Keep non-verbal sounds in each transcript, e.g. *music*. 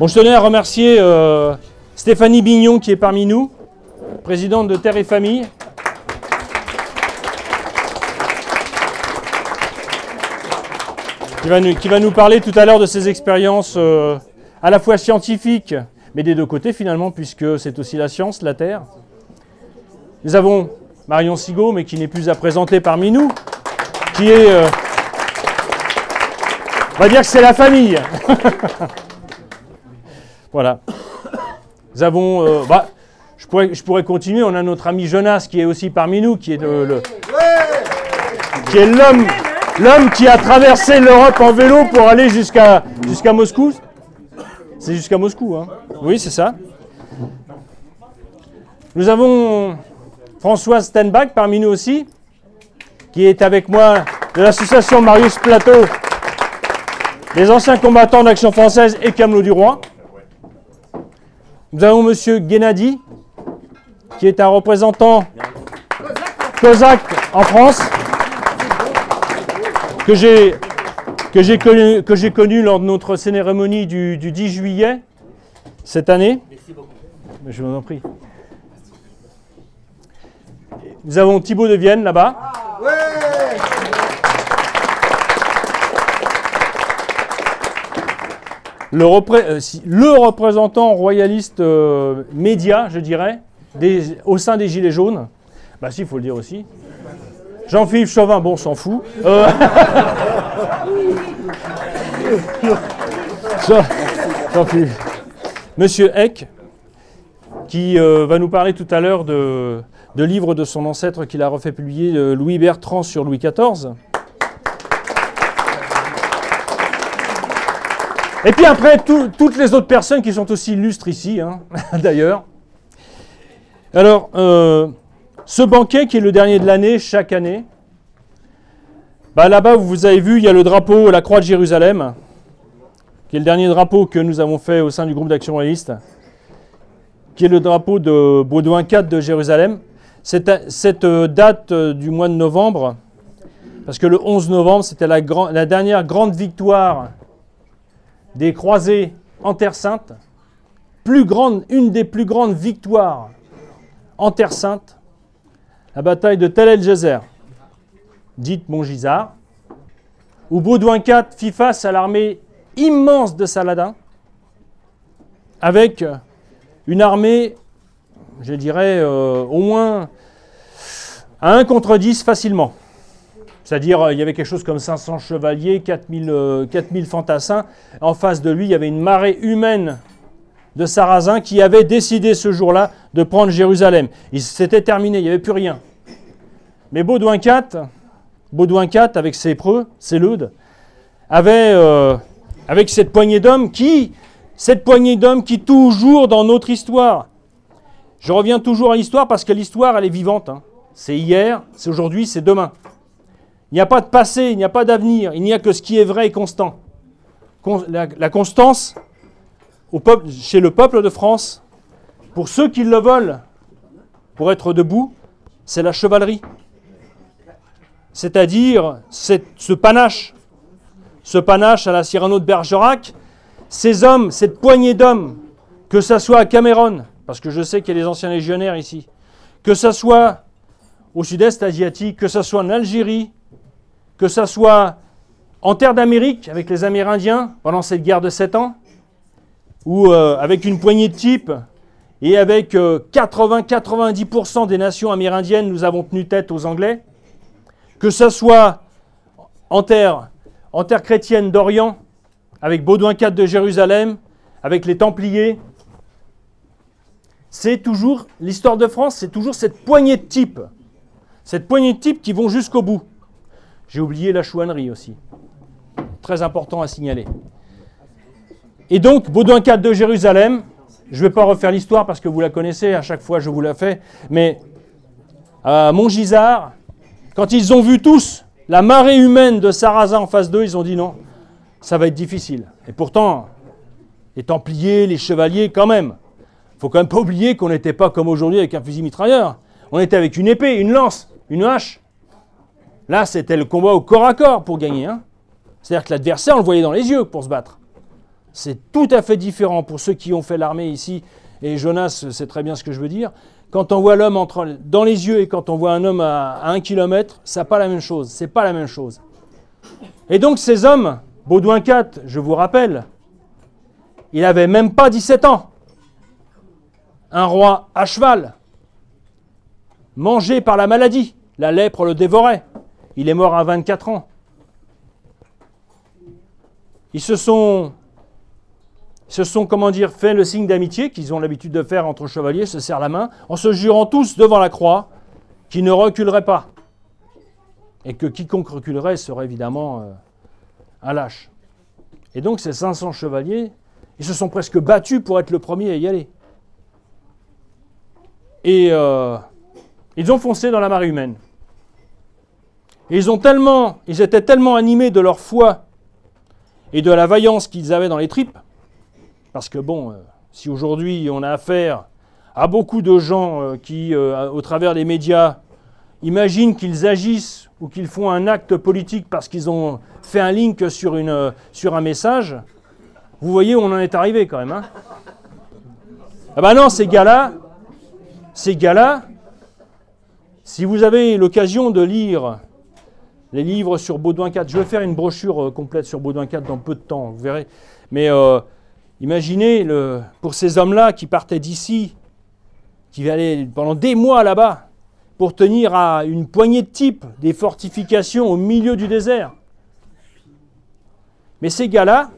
Je tenais à remercier euh, Stéphanie Bignon qui est parmi nous, présidente de Terre et Famille. Qui va, nous, qui va nous parler tout à l'heure de ses expériences euh, à la fois scientifiques, mais des deux côtés finalement, puisque c'est aussi la science, la Terre. Nous avons Marion Sigaud, mais qui n'est plus à présenter parmi nous, qui est... euh, on va dire que c'est la famille. *laughs* voilà. Nous avons... euh, bah, je, pourrais, continuer, on a notre ami Jonas qui est aussi parmi nous, qui est le- qui est l'homme, qui a traversé l'Europe en vélo pour aller jusqu'à jusqu'à Moscou. C'est jusqu'à Moscou, hein Oui, c'est ça. Nous avons Françoise Stenbach parmi nous aussi, qui est avec moi de l'association Marius Plateau, des anciens combattants d'Action française et Camelot du Roi. Nous avons Monsieur Gennady, qui est un représentant Cosaque en France que j'ai que j'ai connu, lors de notre cérémonie du, du 10 juillet cette année. Mais Je vous en prie. Nous avons Thibaut de Vienne là-bas. Euh, le représentant royaliste euh, média, je dirais, au sein des Gilets jaunes. Bah si, il faut le dire aussi. Jean-Philippe Chauvin, bon, on s'en fout. Euh. *laughs* Monsieur Eck, qui va nous parler tout à l'heure de, de livres de son ancêtre qu'il a refait publier, Louis Bertrand sur Louis XIV. Et puis après, tout- toutes les autres personnes qui sont aussi illustres ici, hein, *laughs* d'ailleurs. Alors, euh, ce banquet qui est le dernier de l'année, chaque année, bah là-bas, vous avez vu, il y a le drapeau, la croix de Jérusalem, qui est le dernier drapeau que nous avons fait au sein du groupe d'action réaliste, qui est le drapeau de Baudouin IV de Jérusalem. Cette, euh, date euh, du mois de novembre, parce que le 11 novembre, c'était la dernière grande victoire des croisés en Terre Sainte, une des plus grandes victoires en Terre Sainte, la bataille de Tel el-Jezer, dite Montgisard, où Baudouin IV fit face à l'armée immense de Saladin, avec une armée, je dirais, euh, au moins à 1 contre 10 facilement. C'est-à-dire, euh, il y avait quelque chose comme 500 chevaliers, 4000, euh, 4000 fantassins. En face de lui, il y avait une marée humaine de Sarrasins qui avaient décidé ce jour-là de prendre Jérusalem. Il s'était terminé, il n'y avait plus rien. Mais Baudouin IV, Baudouin IV avec ses preux, ses leudes, avait, euh, avec cette poignée d'hommes qui, cette poignée d'hommes qui toujours dans notre histoire, je reviens toujours à l'histoire parce que l'histoire, elle est vivante. hein. C'est hier, c'est aujourd'hui, c'est demain. Il n'y a pas de passé, il n'y a pas d'avenir, il n'y a que ce qui est vrai et constant. Con- la, constance chez le peuple de France, pour ceux qui le veulent, pour être debout, c'est la chevalerie. C'est-à-dire ce panache, ce panache à la Cyrano de Bergerac, ces hommes, cette poignée d'hommes, que ce soit à Cameroun, parce que je sais qu'il y a des anciens légionnaires ici, que ce soit au sud-est asiatique, que ce soit en Algérie, que ce soit en terre d'Amérique avec les Amérindiens pendant cette guerre de 7 ans, ou euh, avec une poignée de types et avec euh, 80-90% des nations amérindiennes, nous avons tenu tête aux Anglais, que ce soit en terre, en terre chrétienne d'Orient, avec Baudouin IV de Jérusalem, avec les Templiers, c'est toujours, l'histoire de France, c'est toujours cette poignée de types, cette poignée de types qui vont jusqu'au bout. J'ai oublié la chouannerie aussi. Très important à signaler. Et donc, Baudouin IV de Jérusalem, je ne vais pas refaire l'histoire parce que vous la connaissez, à chaque fois je vous la fais, mais à Montgisard, quand ils ont vu tous la marée humaine de Sarrazin en face d'eux, ils ont dit non, ça va être difficile. Et pourtant, les Templiers, les Chevaliers, quand même. Il faut quand même pas oublier qu'on n'était pas comme aujourd'hui avec un fusil mitrailleur. On était avec une épée, une lance, une hache. Là, c'était le combat au corps à corps pour gagner. hein. C'est-à-dire que l'adversaire, on le voyait dans les yeux pour se battre. C'est tout à fait différent pour ceux qui ont fait l'armée ici, et Jonas sait très bien ce que je veux dire. Quand on voit l'homme dans les yeux et quand on voit un homme à, un kilomètre, ça pas la même chose. C'est pas la même chose. Et donc ces hommes, Baudouin IV, je vous rappelle, il n'avait même pas 17 ans. Un roi à cheval, mangé par la maladie, la lèpre le dévorait. Il est mort à 24 ans. Ils se sont, se sont comment dire, fait le signe d'amitié qu'ils ont l'habitude de faire entre chevaliers, se serrent la main, en se jurant tous devant la croix qu'ils ne reculeraient pas. Et que quiconque reculerait serait évidemment euh, un lâche. Et donc ces 500 chevaliers, ils se sont presque battus pour être le premier à y aller. Et euh, ils ont foncé dans la marée humaine. Et ils, étaient tellement animés de leur foi et de la vaillance qu'ils avaient dans les tripes, parce que bon, euh, si aujourd'hui on a affaire à beaucoup de gens euh, qui, euh, au travers des médias, imaginent qu'ils agissent ou qu'ils font un acte politique parce qu'ils ont fait un link sur, une, sur un message, vous voyez où on en est arrivé quand même. Hein ah ben non, ces gars-là, ces gars-là, si vous avez l'occasion de lire les livres sur Baudouin IV. Je vais faire une brochure euh, complète sur Baudouin IV dans peu de temps, vous verrez. Mais euh, imaginez, le, pour ces hommes-là qui partaient d'ici, qui allaient pendant des mois là-bas, pour tenir à une poignée de types des fortifications au milieu du désert. Mais ces gars-là,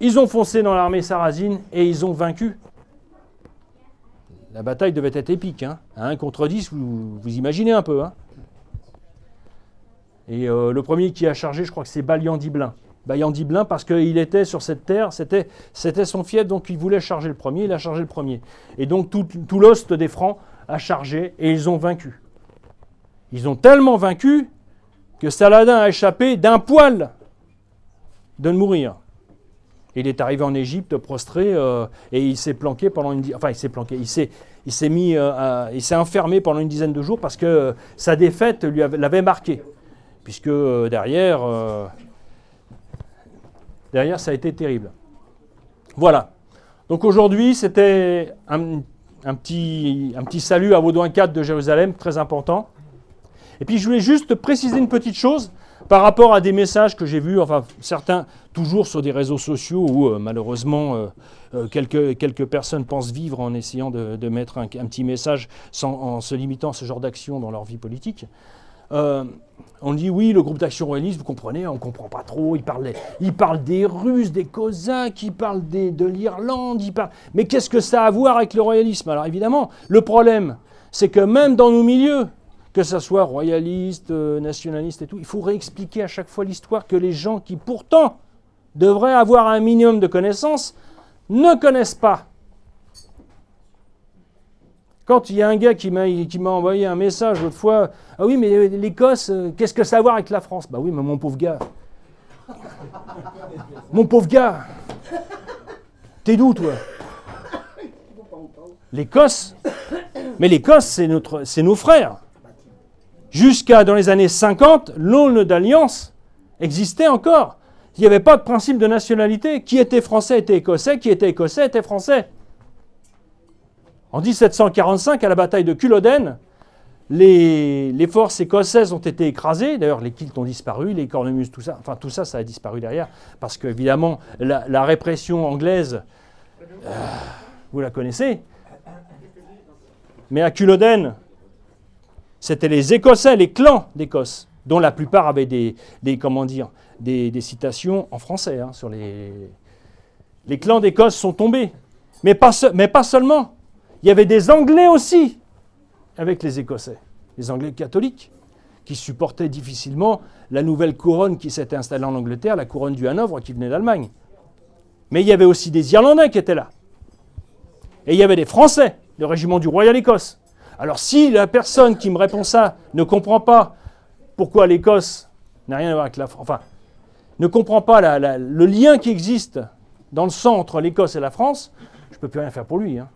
ils ont foncé dans l'armée sarrasine et ils ont vaincu. La bataille devait être épique. Hein. Un contre 10, vous, vous imaginez un peu. Hein. Et euh, le premier qui a chargé, je crois que c'est Balian d'Iblin. Balian d'Iblin, parce qu'il était sur cette terre, c'était, son fief, donc il voulait charger le premier, il a chargé le premier. Et donc tout, l'ost des Francs a chargé et ils ont vaincu. Ils ont tellement vaincu que Saladin a échappé d'un poil de mourir. Il est arrivé en Égypte prostré euh, et il s'est planqué pendant une enfin il s'est planqué, il s'est il s'est mis euh, il s'est enfermé pendant une dizaine de jours parce que sa défaite lui l'avait marqué puisque euh, derrière, euh, derrière, ça a été terrible. Voilà. Donc aujourd'hui, c'était un, petit, salut à Vaudouin 4 de Jérusalem, très important. Et puis je voulais juste préciser une petite chose par rapport à des messages que j'ai vus, enfin certains toujours sur des réseaux sociaux où euh, malheureusement quelques, personnes pensent vivre en essayant de, mettre un, petit message en se limitant à ce genre d'action dans leur vie politique. Euh, on dit oui, le groupe d'action royaliste, vous comprenez, on ne comprend pas trop. Il parle, des Russes, des Cosaques, il parle de l'Irlande, il parle. Mais qu'est-ce que ça a à voir avec le royalisme? Alors évidemment, le problème, c'est que même dans nos milieux, que ce soit royaliste, euh, nationaliste et tout, il faut réexpliquer à chaque fois l'histoire que les gens qui pourtant devraient avoir un minimum de connaissances ne connaissent pas. Quand il y a un gars qui m'a, envoyé un message l'autre fois, ah oui, mais l'Écosse, euh, qu'est-ce que ça a à voir avec la France? Bah oui, mais mon pauvre gars. *laughs* mon pauvre gars. T'es d'où, toi? L'Écosse Mais l'Écosse, c'est, c'est nos frères. Jusqu'à dans les années 50, l'aune d'alliance existait encore. Il n'y avait pas de principe de nationalité. Qui était français était écossais, qui était écossais était français. En 1745, à la bataille de Culloden, les, forces écossaises ont été écrasées. D'ailleurs, les kilts ont disparu, les cornemuses, tout ça. Enfin, tout ça, ça a disparu derrière. Parce qu'évidemment, la, la, répression anglaise, euh, vous la connaissez. Mais à Culloden, c'était les Écossais, les clans d'Écosse, dont la plupart avaient des, comment dire, des, citations en français hein, sur les. Les clans d'Écosse sont tombés. Mais pas, mais pas seulement. Il y avait des Anglais aussi avec les Écossais, les Anglais catholiques, qui supportaient difficilement la nouvelle couronne qui s'était installée en Angleterre, la couronne du Hanovre qui venait d'Allemagne. Mais il y avait aussi des Irlandais qui étaient là. Et il y avait des Français, le régiment du Royal Écosse. Alors si la personne qui me répond ça ne comprend pas pourquoi l'Écosse n'a rien à voir avec la France, enfin, ne comprend pas le lien qui existe dans le sang entre l'Écosse et la France, je ne peux plus rien faire pour lui. Hein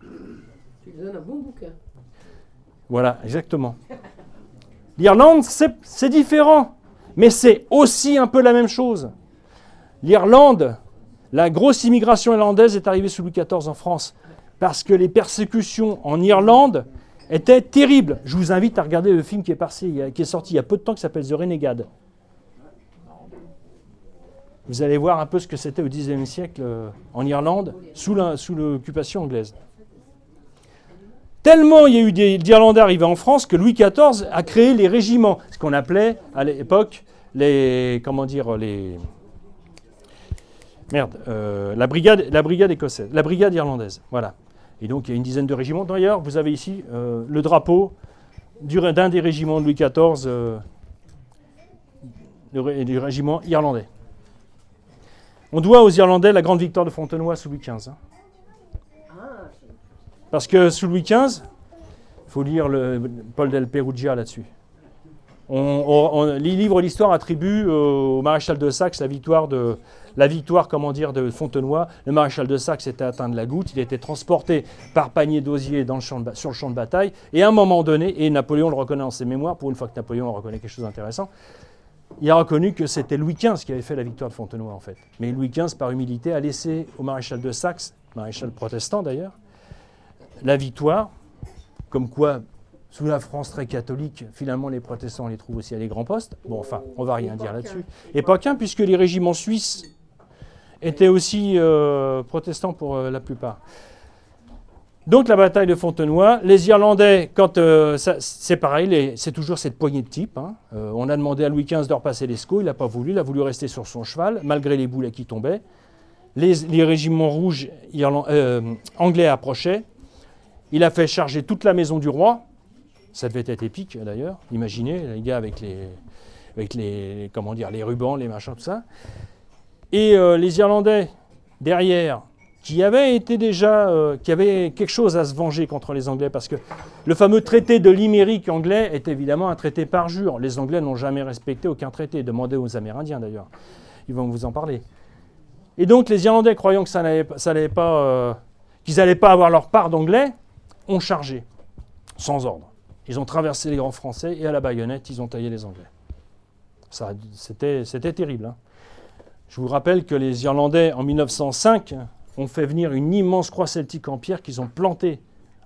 un bon bouquin. Voilà, exactement. L'Irlande, c'est différent, mais c'est aussi un peu la même chose. L'Irlande, La grosse immigration irlandaise est arrivée sous Louis XIV en France parce que les persécutions en Irlande étaient terribles. Je vous invite à regarder le film qui est, sorti il y a peu de temps qui s'appelle The Renegade. Vous allez voir un peu ce que c'était au XIXe siècle euh, en Irlande sous l'occupation anglaise. Tellement il y a eu d'Irlandais arrivés en France que Louis XIV a créé les régiments, ce qu'on appelait à l'époque les comment dire les merde euh, la brigade la brigade écossaise, la brigade irlandaise, voilà. Et donc il y a une dizaine de régiments. D'ailleurs, vous avez ici euh, le drapeau d'un des régiments de Louis XIV, euh, du régiment irlandais. On doit aux Irlandais la grande victoire de Fontenoy sous Louis XV. Parce que sous Louis XV, il faut lire le, Paul del Perugia là-dessus. On, les livres d'histoire attribuent au maréchal de Saxe la victoire de la victoire, comment de Fontenoy. Le maréchal de Saxe était atteint de la goutte. Il était transporté par panier d'osier sur le champ de bataille. Et à un moment donné, et Napoléon le reconnaît en ses mémoires, pour une fois que Napoléon reconnaît quelque chose d'intéressant, il a reconnu que c'était Louis XV qui avait fait la victoire de Fontenoy en fait. Mais Louis XV, par humilité, a laissé au maréchal de Saxe, maréchal protestant d'ailleurs, la victoire, comme quoi, sous la France très catholique, finalement les protestants on les trouve aussi à des grands postes. Bon, enfin, on va rien dire là-dessus. Et pas qu'un, puisque les régiments suisses étaient aussi euh, protestants pour euh, la plupart. Donc la bataille de Fontenoy, les Irlandais, quand euh, c'est pareil, c'est toujours cette poignée de type. Hein. on a demandé à Louis XV de repasser l'Escaut, il n'a pas voulu, il a voulu rester sur son cheval, malgré les boulets qui tombaient. Les régiments rouges anglais approchaient, il a fait charger toute la maison du roi. Ça devait être épique d'ailleurs. Imaginez les gars avec les, avec les, rubans, les machins, tout ça. Et euh, les Irlandais derrière, qui avaient été déjà, euh, qui avaient quelque chose à se venger contre les Anglais, parce que le fameux traité de Limerick anglais est évidemment un traité parjure. Les Anglais n'ont jamais respecté aucun traité. Demandez aux Amérindiens d'ailleurs. Ils vont vous en parler. Et donc les Irlandais, croyant que ça n'allait pas, euh, qu'ils n'allaient pas avoir leur part d'anglais, ont chargé, sans ordre. Ils ont traversé les grands français et à la baïonnette, ils ont taillé les Anglais. C'était terrible. Hein. Je vous rappelle que les Irlandais, en 1905, ont fait venir une immense croix celtique en pierre qu'ils ont plantée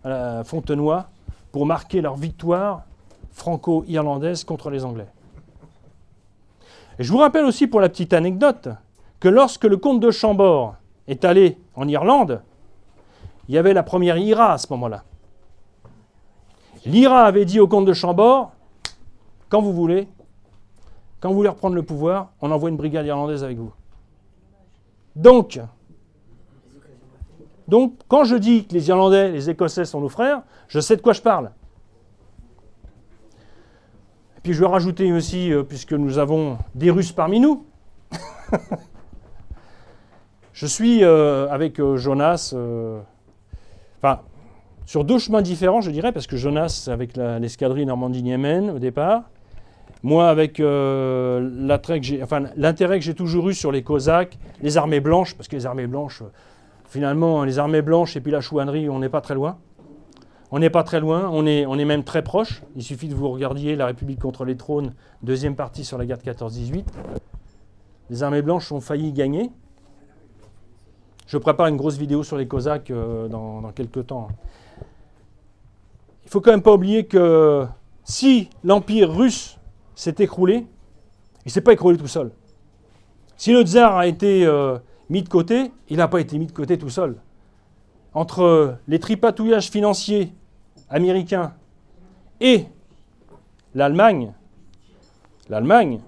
à Fontenoy pour marquer leur victoire franco-irlandaise contre les Anglais. Et je vous rappelle aussi pour la petite anecdote que lorsque le comte de Chambord est allé en Irlande, il y avait la première IRA à ce moment-là. L'IRA avait dit au comte de Chambord, quand vous voulez, quand vous voulez reprendre le pouvoir, on envoie une brigade irlandaise avec vous. Donc, donc, quand je dis que les Irlandais, les Écossais sont nos frères, je sais de quoi je parle. Et puis je vais rajouter aussi, euh, puisque nous avons des Russes parmi nous, *laughs* je suis euh, avec euh, Jonas, enfin, sur deux chemins différents, je dirais, parce que Jonas avec l'escadrille Normandie-Niemen au départ, moi avec euh, l'intérêt que j'ai toujours eu sur les Cosaques, les armées blanches, parce que les armées blanches, finalement, les armées blanches et puis la chouannerie, on n'est pas très loin. On n'est pas très loin, on est, on est même très proche. Il suffit de vous regarder La République contre les trônes, deuxième partie sur la guerre de 14-18. Les armées blanches ont failli gagner. Je prépare une grosse vidéo sur les Cosaques euh, dans quelques temps faut quand même pas oublier que si l'Empire russe s'est écroulé, il ne s'est pas écroulé tout seul. Si le tsar a été euh, mis de côté, il n'a pas été mis de côté tout seul. Entre les tripatouillages financiers américains et l'Allemagne, l'Allemagne,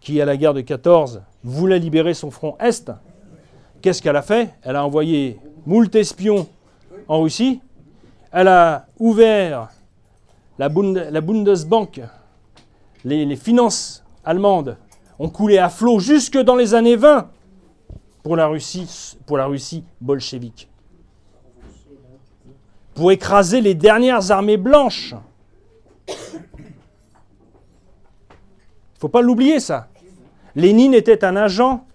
qui à la guerre de 14 voulait libérer son front Est, qu'est-ce qu'elle a fait? Elle a envoyé moult espions en Russie elle a ouvert la, Bundesbank, les, finances allemandes ont coulé à flot jusque dans les années 20 pour la Russie, pour la Russie bolchevique. Pour écraser les dernières armées blanches. Il ne faut pas l'oublier ça. Lénine était un agent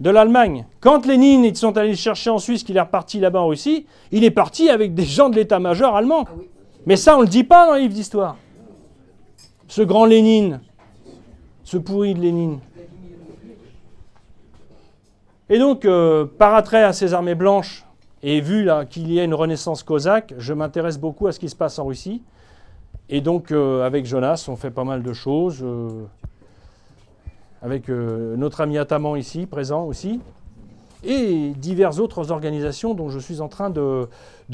de l'Allemagne. Quand Lénine, ils sont allés le chercher en Suisse, qu'il est reparti là-bas en Russie, il est parti avec des gens de l'état-major allemand. Ah Mais ça, on ne le dit pas dans les livres d'histoire. Ce grand Lénine, ce pourri de Lénine. Et donc, euh, par attrait à ces armées blanches, et vu qu'il y a une renaissance cosaque, je m'intéresse beaucoup à ce qui se passe en Russie. Et donc, euh, avec Jonas, on fait pas mal de choses. Euh, avec notre ami Ataman ici, présent aussi. Et diverses autres organisations dont je suis en train de,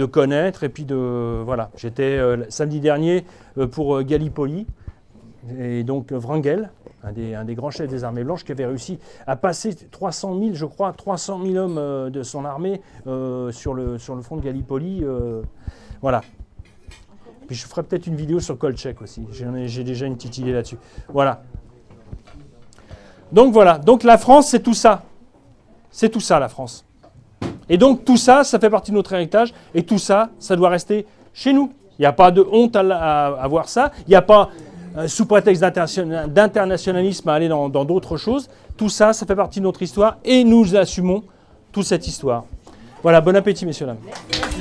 connaître. Et puis, de, voilà. J'étais samedi dernier pour Gallipoli, et donc Wrangel, un des, grands chefs des armées blanches, qui avait réussi à passer 300 000, je crois, 300 000 hommes euh, de son armée euh, sur, le, sur le front de Gallipoli. Euh, voilà. Puis je ferai peut-être une vidéo sur Kolchak aussi. J'ai déjà une petite idée là-dessus. Voilà. Donc voilà. Donc la France, c'est tout ça. C'est tout ça, la France. Et donc tout ça, ça fait partie de notre héritage. Et tout ça, ça doit rester chez nous. Il n'y a pas de honte à, à voir ça. Il n'y a pas euh, sous prétexte d'internationalisme à aller dans d'autres choses. Tout ça, ça fait partie de notre histoire et nous assumons toute cette histoire. Voilà, bon appétit, messieurs, dames.